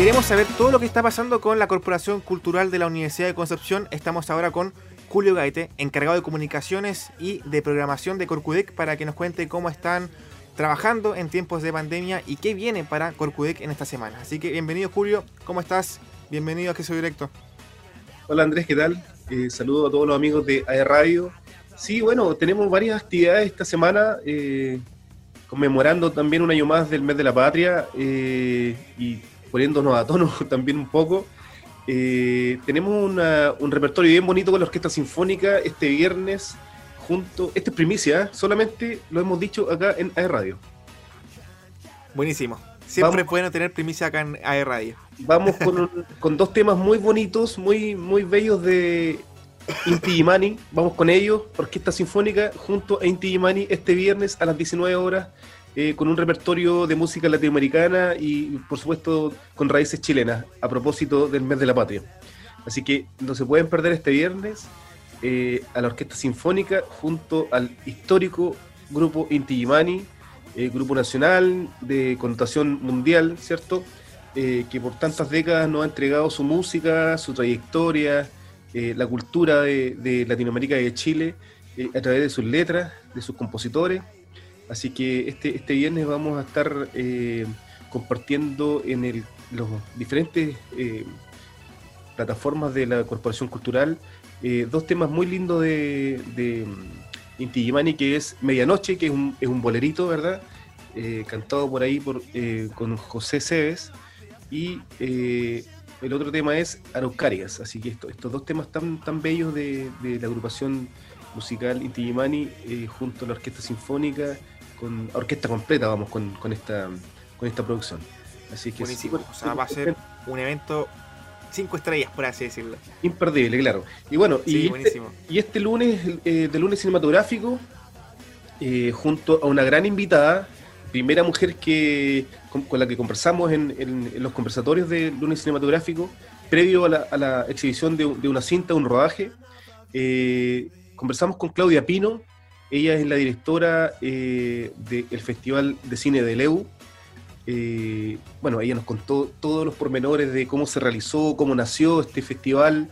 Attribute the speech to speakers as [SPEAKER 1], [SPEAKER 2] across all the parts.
[SPEAKER 1] queremos saber todo lo que está pasando con la Corporación Cultural de la Universidad de Concepción, estamos ahora con Julio Gaete, encargado de comunicaciones y de programación de Corcudec, para que nos cuente cómo están trabajando en tiempos de pandemia y qué viene para Corcudec en esta semana. Así que bienvenido Julio, ¿cómo estás? Bienvenido a Queso Directo.
[SPEAKER 2] Hola Andrés, ¿qué tal? Eh, saludo a todos los amigos de AE Radio. Sí, bueno, tenemos varias actividades esta semana, eh, conmemorando también un año más del mes de la patria eh, y poniéndonos a tono también un poco. Eh, tenemos un repertorio bien bonito con la Orquesta Sinfónica este viernes, junto, este es primicia, ¿eh? solamente lo hemos dicho acá en AE Radio.
[SPEAKER 1] Buenísimo. Siempre pueden tener primicia acá en AE Radio.
[SPEAKER 2] Vamos con, dos temas muy bonitos, muy, muy bellos de Inti Gimani. Vamos con ellos, Orquesta Sinfónica, junto a Inti Gimani este viernes a las 19 horas eh, con un repertorio de música latinoamericana y, por supuesto, con raíces chilenas, a propósito del mes de la patria. Así que no se pueden perder este viernes eh, a la Orquesta Sinfónica junto al histórico grupo Inti eh, grupo nacional de connotación mundial, ¿cierto? que por tantas décadas nos ha entregado su música, su trayectoria, la cultura de, de, Latinoamérica y de Chile a través de sus letras, de sus compositores Así que este, este viernes vamos a estar eh, compartiendo en el, los diferentes eh, plataformas de la Corporación Cultural eh, dos temas muy lindos de, de mm, Inti que es Medianoche, que es un, es un bolerito, ¿verdad? cantado por ahí por, con José Cebes. Y el otro tema es Araucarias. Así que estos dos temas tan, tan bellos de, de la agrupación musical Inti Gimani junto a la Orquesta Sinfónica con orquesta completa, vamos, con, esta, con esta producción.
[SPEAKER 1] Así que Buenísimo. o sea, va a ser un evento cinco estrellas, por así decirlo.
[SPEAKER 2] Imperdible, claro. Y bueno, y, este, y, este, lunes, eh, de lunes cinematográfico, eh, junto a una gran invitada, primera mujer que con, la que conversamos en, los conversatorios de lunes cinematográfico, previo a la, exhibición de, una cinta, un rodaje, eh, conversamos con Claudia Pino, ella es la directora eh, del Festival de Cine de Leu. Eh, bueno, ella nos contó todos los pormenores de cómo se realizó, cómo nació este festival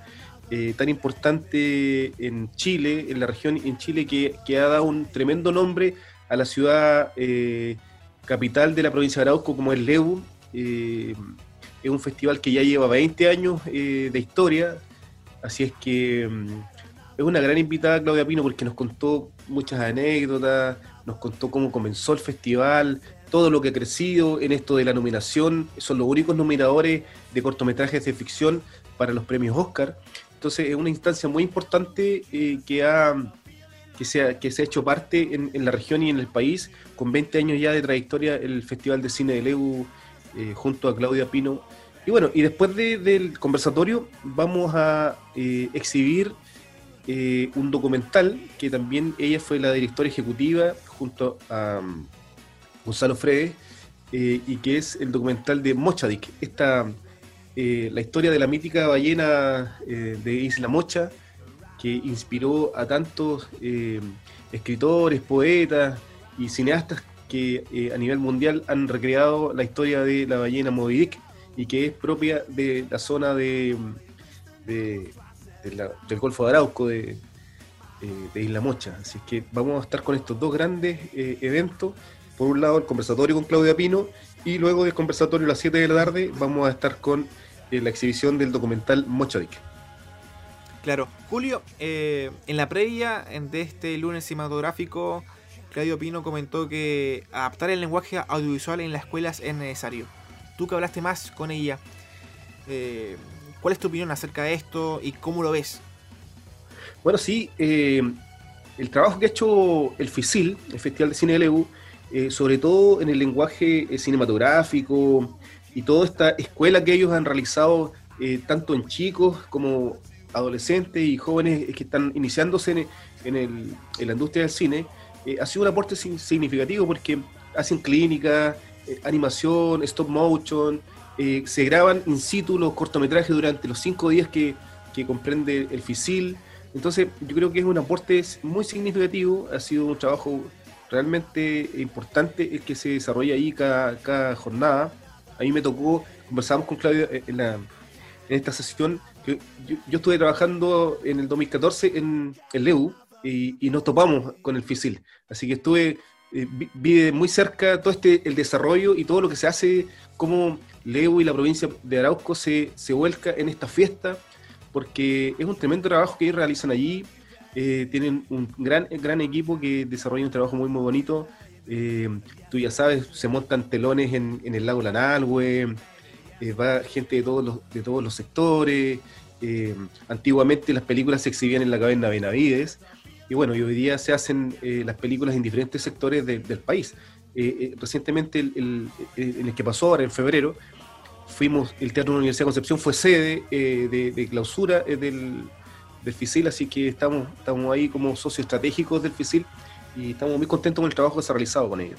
[SPEAKER 2] eh, tan importante en Chile, en la región en Chile, que, ha dado un tremendo nombre a la ciudad capital de la provincia de Arauco, como es Leu. es un festival que ya lleva 20 años de historia, así es que mm, es una gran invitada Claudia Pino porque nos contó muchas anécdotas, nos contó cómo comenzó el festival, todo lo que ha crecido en esto de la nominación. Son los únicos nominadores de cortometrajes de ficción para los premios Oscar. Entonces es una instancia muy importante eh, que, ha, que, se ha, que se ha hecho parte en, la región y en el país, con 20 años ya de trayectoria el Festival de Cine de Leu eh, junto a Claudia Pino. Y bueno, y después del conversatorio vamos a eh, exhibir eh, un documental que también ella fue la directora ejecutiva junto a um, Gonzalo Fredes eh, y que es el documental de Mochadik, esta, eh, la historia de la mítica ballena de Isla Mocha que inspiró a tantos escritores, poetas y cineastas que a nivel mundial han recreado la historia de la ballena Moby y que es propia de la zona de del Golfo de Arauco, de, eh, de, Isla Mocha. Así que vamos a estar con estos dos grandes eh, eventos. Por un lado, el conversatorio con Claudia Pino y luego del conversatorio a las 7 de la tarde vamos a estar con eh, la exhibición del documental Mochadik.
[SPEAKER 1] Claro, Julio, en la previa de este lunes cinematográfico, Claudio Pino comentó que adaptar el lenguaje audiovisual en las escuelas es necesario. Tú que hablaste más con ella, ¿Cuál es tu opinión acerca de esto y cómo lo ves?
[SPEAKER 2] Bueno, sí, eh, el trabajo que ha hecho el FICIL, el Festival de Cine de Leu, eh, sobre todo en el lenguaje eh, cinematográfico y toda esta escuela que ellos han realizado, tanto en chicos como adolescentes y jóvenes que están iniciándose en, la industria del cine, ha sido un aporte significativo porque hacen clínica, animación, stop motion, eh, se graban in situ los cortometrajes durante los cinco días que, comprende el FISIL. Entonces, yo creo que es un aporte muy significativo, ha sido un trabajo realmente importante el que se desarrolla ahí cada, jornada. A mí me tocó conversamos con Claudia en, la, en esta sesión, que yo, estuve trabajando en el 2014 en el LEU y, nos topamos con el FISIL. Así que estuve, vi, muy cerca todo este, el desarrollo y todo lo que se hace, cómo LEU y la provincia de Arauco se, se vuelca en esta fiesta, porque es un tremendo trabajo que ellos realizan allí. tienen un gran, gran equipo que desarrolla un trabajo muy, muy bonito eh, tú ya sabes, se montan telones en, el lago Lanalhue, eh, va gente de todos los, de todos los sectores. Eh, antiguamente las películas se exhibían en la caverna Benavides. Y bueno, y hoy día se hacen las películas en diferentes sectores del país. recientemente, el, el que pasó ahora, en febrero, fuimos, el Teatro de la Universidad de Concepción fue sede de, clausura del, del FISIL, así que estamos, estamos ahí como socios estratégicos del FISIL y estamos muy contentos con el trabajo que se ha realizado con ellos.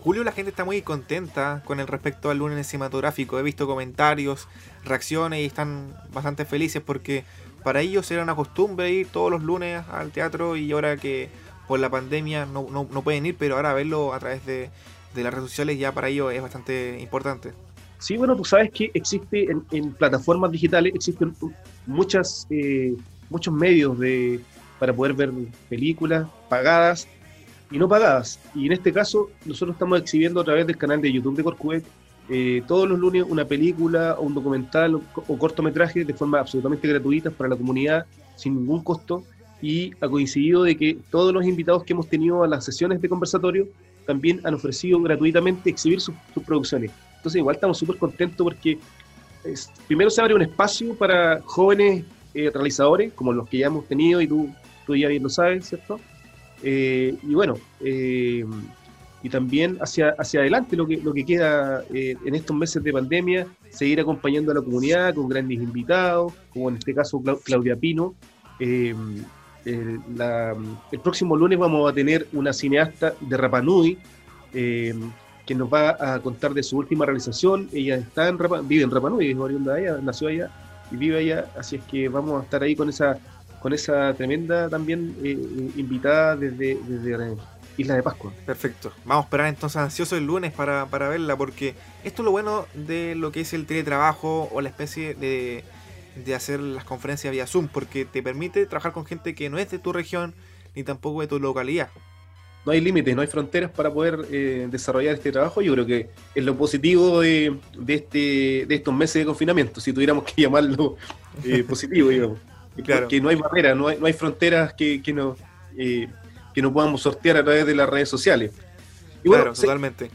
[SPEAKER 1] Julio, la gente está muy contenta con el respecto al lunes cinematográfico. He visto comentarios, reacciones y están bastante felices porque para ellos era una costumbre ir todos los lunes al teatro y ahora que por la pandemia no, no, pueden ir, pero ahora verlo a través de, las redes sociales ya para ellos es bastante importante.
[SPEAKER 2] Sí, bueno, tú sabes que existe en, plataformas digitales, existen muchas, eh, muchos medios de, para poder ver películas pagadas y no pagadas. Y en este caso, nosotros estamos exhibiendo a través del canal de YouTube de Corcuvec eh, todos los lunes una película o un documental o, cortometraje de forma absolutamente gratuita para la comunidad, sin ningún costo. Y ha coincidido de que todos los invitados que hemos tenido a las sesiones de conversatorio también han ofrecido gratuitamente exhibir sus, producciones. Entonces, igual estamos súper contentos porque primero se abre un espacio para jóvenes eh, realizadores, como los que ya hemos tenido y tú tú ya bien lo sabes, ¿cierto? Eh, y bueno, eh, y también hacia, hacia adelante lo que, lo que queda eh, en estos meses de pandemia, seguir acompañando a la comunidad con grandes invitados, como en este caso Claudia Pino. El, próximo lunes vamos a tener una cineasta de Rapanui que nos va a contar de su última realización. Ella está en vive en Rapanui, es oriunda de allá, nació allá y vive allá, así es que vamos a estar ahí con esa con esa tremenda también eh, invitada desde, desde, Isla de Pascua.
[SPEAKER 1] Perfecto. Vamos a esperar entonces ansioso el lunes para, verla, porque esto es lo bueno de lo que es el teletrabajo o la especie de, de hacer las conferencias vía Zoom, porque te permite trabajar con gente que no es de tu región ni tampoco de tu localidad.
[SPEAKER 2] No hay límites, no hay fronteras para poder eh, desarrollar este trabajo. Yo creo que es lo positivo de, de, este, de estos meses de confinamiento, si tuviéramos que llamarlo eh, positivo, digamos. Que no hay barreras, no hay, no hay fronteras que, que, no, eh, que no podamos sortear a través de las redes sociales.
[SPEAKER 1] Y bueno, totalmente.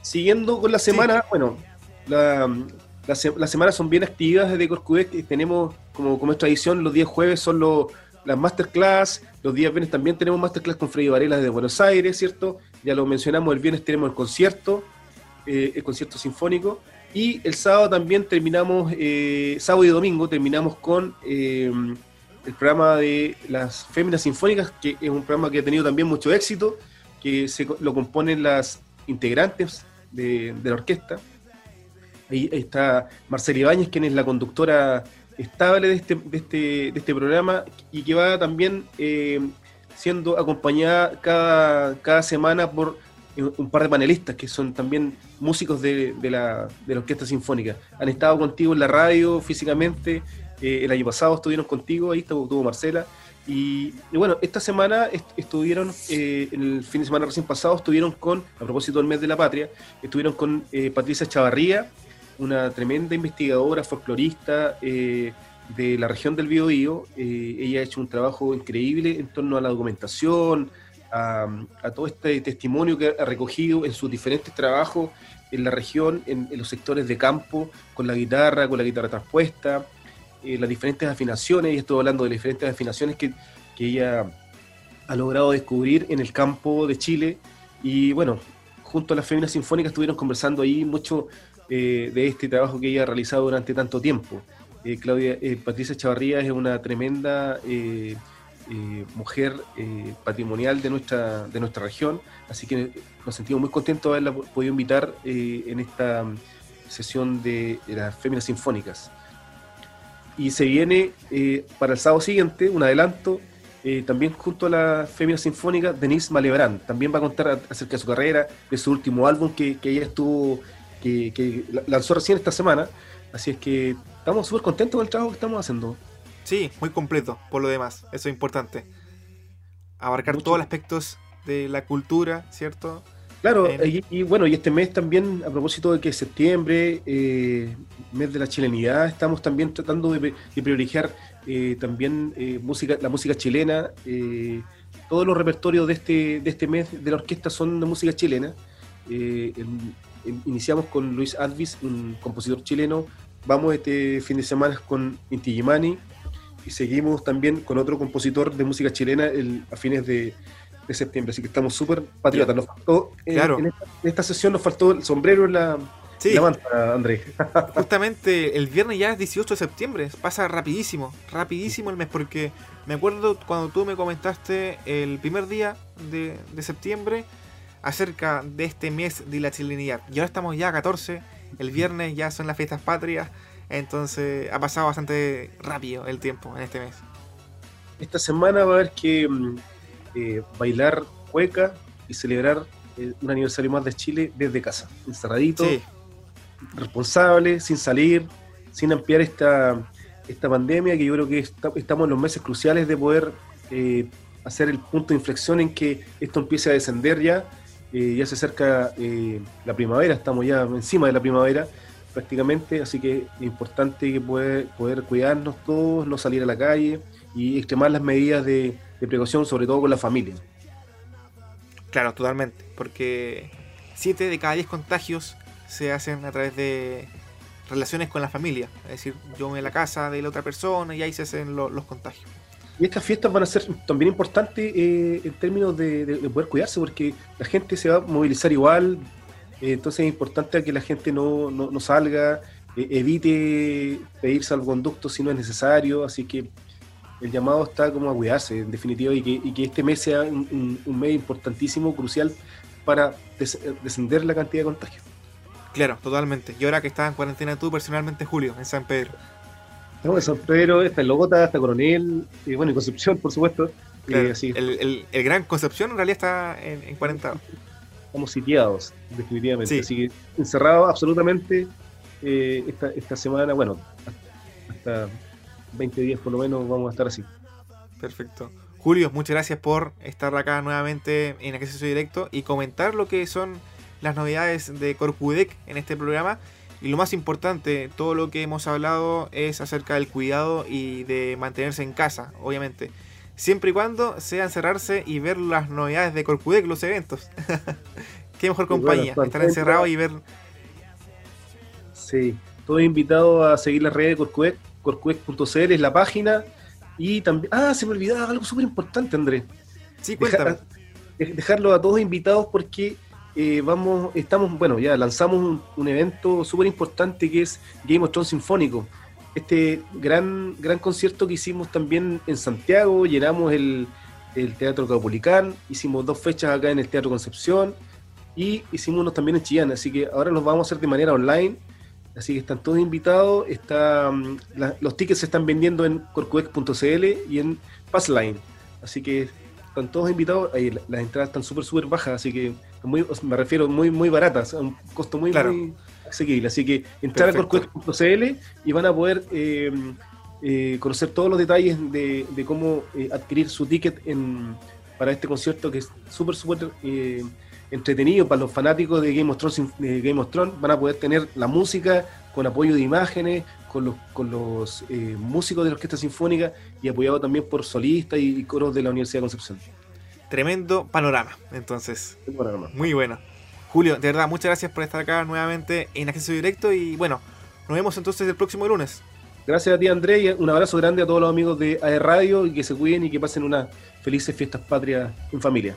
[SPEAKER 2] Siguiendo con la semana, bueno, la, las semanas son bien activas desde Corcudec. Tenemos, como, como es tradición, los días jueves son los, las masterclass, los días viernes también tenemos masterclass con Freddy Varela desde Buenos Aires, ¿cierto? Ya lo mencionamos, el viernes tenemos el concierto, eh, el concierto sinfónico. Y el sábado también terminamos, eh, sábado y domingo terminamos con el programa de las Féminas Sinfónicas, que es un programa que ha tenido también mucho éxito, que se, lo componen las integrantes de, la orquesta. Ahí, está Marcela Ibáñez, quien es la conductora estable de este, de este, de este programa y que va también eh, siendo acompañada cada, cada semana por un par de panelistas que son también músicos de, de, la, de la orquesta sinfónica. Han estado contigo en la radio físicamente, eh, el año pasado estuvieron contigo, ahí estuvo, Marcela. Y, bueno, esta semana estuvieron, eh, el fin de semana recién pasado, estuvieron con, a propósito del mes de la patria, estuvieron con eh, Patricia Chavarría, una tremenda investigadora, folclorista de la región del Biobío. ella ha hecho un trabajo increíble en torno a la documentación, a, todo este testimonio que ha recogido en sus diferentes trabajos en la región, en, en los sectores de campo, con la guitarra, con la guitarra transpuesta, eh, las diferentes afinaciones, y estoy hablando de las diferentes afinaciones que, que ella ha logrado descubrir en el campo de Chile. Y bueno, junto a las Féminas Sinfónicas estuvieron conversando ahí mucho eh, de este trabajo que ella ha realizado durante tanto tiempo. Eh, Claudia, Patricia Chavarría es una tremenda mujer patrimonial de nuestra, de nuestra región, así que nos sentimos muy contentos de haberla podido invitar en esta sesión de las Féminas Sinfónicas. Y se viene eh, para el sábado siguiente, un adelanto, eh, también junto a la Fémina Sinfónica, Denise Malebrán. También va a contar acerca de su carrera, de su último álbum que, que ella estuvo que, lanzó recién esta semana. Así es que estamos súper contentos con el trabajo que estamos haciendo.
[SPEAKER 1] Sí, muy completo, por lo demás, eso es importante. Abarcar todos los aspectos de la cultura, ¿cierto?
[SPEAKER 2] Claro, y, bueno, y este mes también, a propósito de que septiembre, eh, mes de la chilenidad, estamos también tratando de, priorizar eh, también eh, música, la música chilena. todos los repertorios de este, de este mes de la orquesta son de música chilena. iniciamos con Luis Advis, un compositor chileno. Vamos este fin de semana con Inti Gimani y seguimos también con otro compositor de música chilena el, a fines de de septiembre, así que estamos súper patriotas. Nos faltó, eh, claro. en, esta, sesión nos faltó el sombrero en la, sí. manta, Andrés.
[SPEAKER 1] Justamente el viernes ya es 18 de septiembre, pasa rapidísimo, rapidísimo el mes, porque me acuerdo cuando tú me comentaste el primer día de, de septiembre acerca de este mes de la chilenidad. Y ahora estamos ya a 14, el viernes ya son las fiestas patrias, entonces ha pasado bastante rápido el tiempo en este mes.
[SPEAKER 2] Esta semana va a haber que mm, eh, bailar cueca y celebrar eh, un aniversario más de Chile desde casa, encerradito, responsable, sin salir, sin ampliar esta, esta pandemia, que yo creo que estamos en los meses cruciales de poder eh, hacer el punto de inflexión en que esto empiece a descender ya. ya se acerca la primavera, estamos ya encima de la primavera prácticamente, así que es importante que poder, poder cuidarnos todos, no salir a la calle y extremar las medidas de, de precaución, sobre todo con la familia.
[SPEAKER 1] Claro, totalmente, porque 7 de cada 10 contagios se hacen a través de relaciones con la familia, es decir, yo en la casa de la otra persona y ahí se hacen los contagios.
[SPEAKER 2] Y estas fiestas van a ser también importantes eh, en términos de, poder cuidarse, porque la gente se va a movilizar igual, eh, entonces es importante que la gente no, no, salga, eh, evite pedir salvoconductos si no es necesario, así que el llamado está como a cuidarse, en definitiva, y que, este mes sea un, mes importantísimo, crucial, para descender la cantidad de contagios.
[SPEAKER 1] Claro, totalmente. Y ahora que estás en cuarentena tú personalmente, Julio, en San Pedro.
[SPEAKER 2] Estamos en San Pedro, está en Logota, está Coronel, y bueno, en Concepción, por supuesto.
[SPEAKER 1] El, Gran Concepción en realidad está en, en cuarentena.
[SPEAKER 2] Estamos sitiados, definitivamente. Así que encerrados absolutamente eh, esta, esta semana, bueno, hasta 20 días por lo menos vamos a estar así.
[SPEAKER 1] Perfecto. Julio, muchas gracias por estar acá nuevamente en Acceso Directo y comentar lo que son las novedades de Corcudec en este programa. Y lo más importante, todo lo que hemos hablado es acerca del cuidado y de mantenerse en casa, obviamente. Siempre y cuando sea encerrarse y ver las novedades de Corcudec, los eventos. Qué mejor compañía, estar encerrado y ver.
[SPEAKER 2] Sí, todo invitado a seguir las redes de Corcudec corcuec.cl es la página. Y también. Ah, se me olvidaba algo súper importante, Andrés.
[SPEAKER 1] Sí, cuéntame.
[SPEAKER 2] dejarlo a todos invitados porque eh, vamos, estamos, bueno, ya lanzamos un, evento súper importante que es Game of Thrones Sinfónico. Este gran, gran concierto que hicimos también en Santiago, llenamos el, el Teatro Caupolicán, hicimos dos fechas acá en el Teatro Concepción y hicimos unos también en Chillán, así que ahora los vamos a hacer de manera online Así que están todos invitados. Está, mm, los tickets se están vendiendo en corcuec.cl y en Passline. Así que están todos invitados. Ahí, las entradas están súper, súper bajas. Así que me refiero muy, muy baratas. A un costo muy, muy asequible. Así que entrar a corcuec.cl y van a poder eh, eh, conocer todos los detalles de, cómo eh, adquirir su ticket en, para este concierto que es súper, súper entretenido para los fanáticos de Game of Thrones, Game of Thrones van a poder tener la música con apoyo de imágenes, con los, con los eh, músicos de la Orquesta Sinfónica y apoyado también por solistas y, coros de la Universidad de Concepción.
[SPEAKER 1] Tremendo panorama, entonces. Muy bueno. Julio, de verdad, muchas gracias por estar acá nuevamente en Acceso Directo y bueno, nos vemos entonces el próximo lunes.
[SPEAKER 2] Gracias a ti, André, y un abrazo grande a todos los amigos de AE Radio y que se cuiden y que pasen unas felices fiestas patrias en familia.